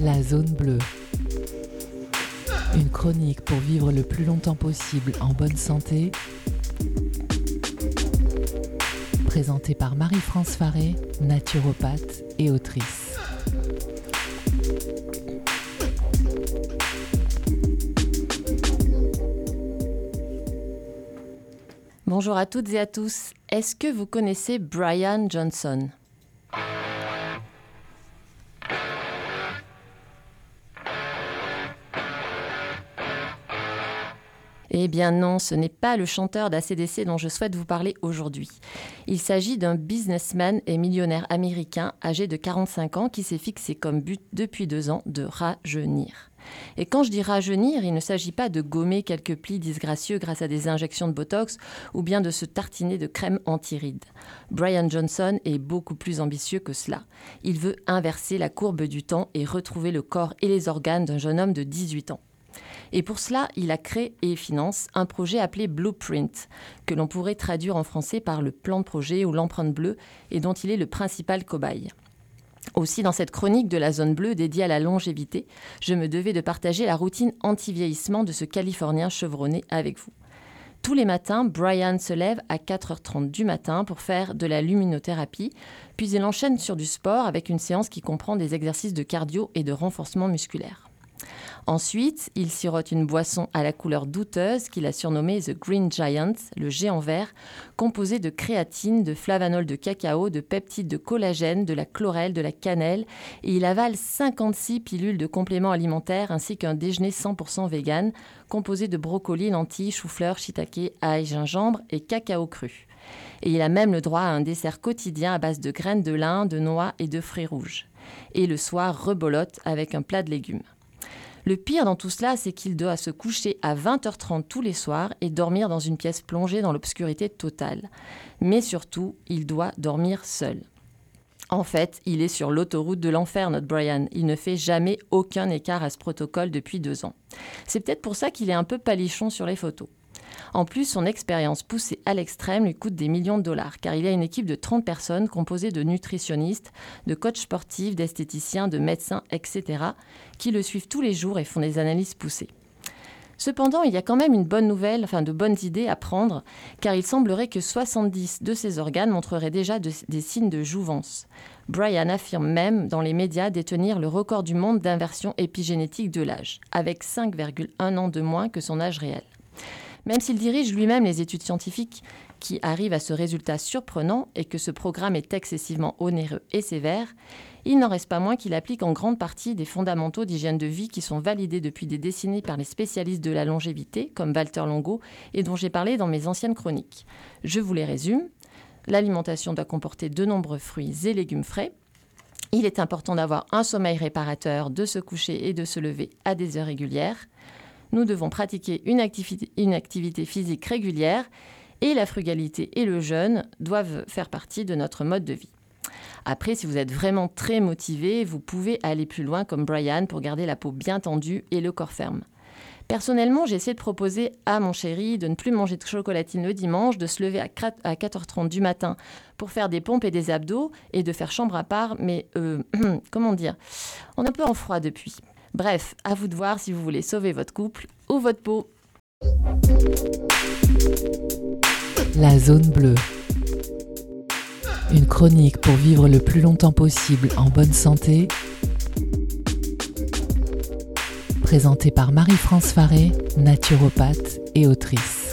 La zone bleue. Une chronique pour vivre le plus longtemps possible en bonne santé. Présentée par Marie-France Faré, naturopathe et autrice. Bonjour à toutes et à tous. Est-ce que vous connaissez Brian Johnson? Eh bien non, ce n'est pas le chanteur d'ACDC dont je souhaite vous parler aujourd'hui. Il s'agit d'un businessman et millionnaire américain âgé de 45 ans qui s'est fixé comme but depuis deux ans de rajeunir. Et quand je dis rajeunir, il ne s'agit pas de gommer quelques plis disgracieux grâce à des injections de Botox ou bien de se tartiner de crème anti-rides. Brian Johnson est beaucoup plus ambitieux que cela. Il veut inverser la courbe du temps et retrouver le corps et les organes d'un jeune homme de 18 ans. Et pour cela, il a créé et finance un projet appelé Blueprint, que l'on pourrait traduire en français par le plan de projet ou l'empreinte bleue, et dont il est le principal cobaye. Aussi, dans cette chronique de la zone bleue dédiée à la longévité, je me devais de partager la routine anti-vieillissement de ce Californien chevronné avec vous. Tous les matins, Brian se lève à 4h30 du matin pour faire de la luminothérapie, puis il enchaîne sur du sport avec une séance qui comprend des exercices de cardio et de renforcement musculaire. Ensuite, il sirote une boisson à la couleur douteuse qu'il a surnommée The Green Giant, le géant vert, composée de créatine, de flavanol de cacao, de peptides de collagène, de la chlorelle, de la cannelle, et il avale 56 pilules de compléments alimentaires ainsi qu'un déjeuner 100% vegan, composé de brocolis, lentilles, chou-fleur, shiitake, ail, gingembre et cacao cru. Et il a même le droit à un dessert quotidien à base de graines de lin, de noix et de fruits rouges. Et le soir, rebolote avec un plat de légumes. Le pire dans tout cela, c'est qu'il doit se coucher à 20h30 tous les soirs et dormir dans une pièce plongée dans l'obscurité totale. Mais surtout, il doit dormir seul. En fait, il est sur l'autoroute de l'enfer, notre Brian. Il ne fait jamais aucun écart à ce protocole depuis deux ans. C'est peut-être pour ça qu'il est un peu palichon sur les photos. En plus, son expérience poussée à l'extrême lui coûte des millions de dollars, car il a une équipe de 30 personnes composée de nutritionnistes, de coachs sportifs, d'esthéticiens, de médecins, etc., qui le suivent tous les jours et font des analyses poussées. Cependant, il y a quand même une bonne nouvelle, enfin de bonnes idées à prendre, car il semblerait que 70 de ses organes montreraient déjà des signes de jouvence. Brian affirme même dans les médias détenir le record du monde d'inversion épigénétique de l'âge, avec 5,1 ans de moins que son âge réel. Même s'il dirige lui-même les études scientifiques qui arrivent à ce résultat surprenant et que ce programme est excessivement onéreux et sévère, il n'en reste pas moins qu'il applique en grande partie des fondamentaux d'hygiène de vie qui sont validés depuis des décennies par les spécialistes de la longévité, comme Walter Longo, et dont j'ai parlé dans mes anciennes chroniques. Je vous les résume. L'alimentation doit comporter de nombreux fruits et légumes frais. Il est important d'avoir un sommeil réparateur, de se coucher et de se lever à des heures régulières nous devons pratiquer une activité, physique régulière et la frugalité et le jeûne doivent faire partie de notre mode de vie. Après, si vous êtes vraiment très motivé, vous pouvez aller plus loin comme Brian pour garder la peau bien tendue et le corps ferme. Personnellement, j'ai essayé de proposer à mon chéri de ne plus manger de chocolatine le dimanche, de se lever à 4h30 du matin pour faire des pompes et des abdos et de faire chambre à part, mais euh, comment dire On est un peu en froid depuis. Bref, à vous de voir si vous voulez sauver votre couple ou votre peau. La zone bleue. Une chronique pour vivre le plus longtemps possible en bonne santé. Présentée par Marie-France Faré, naturopathe et autrice.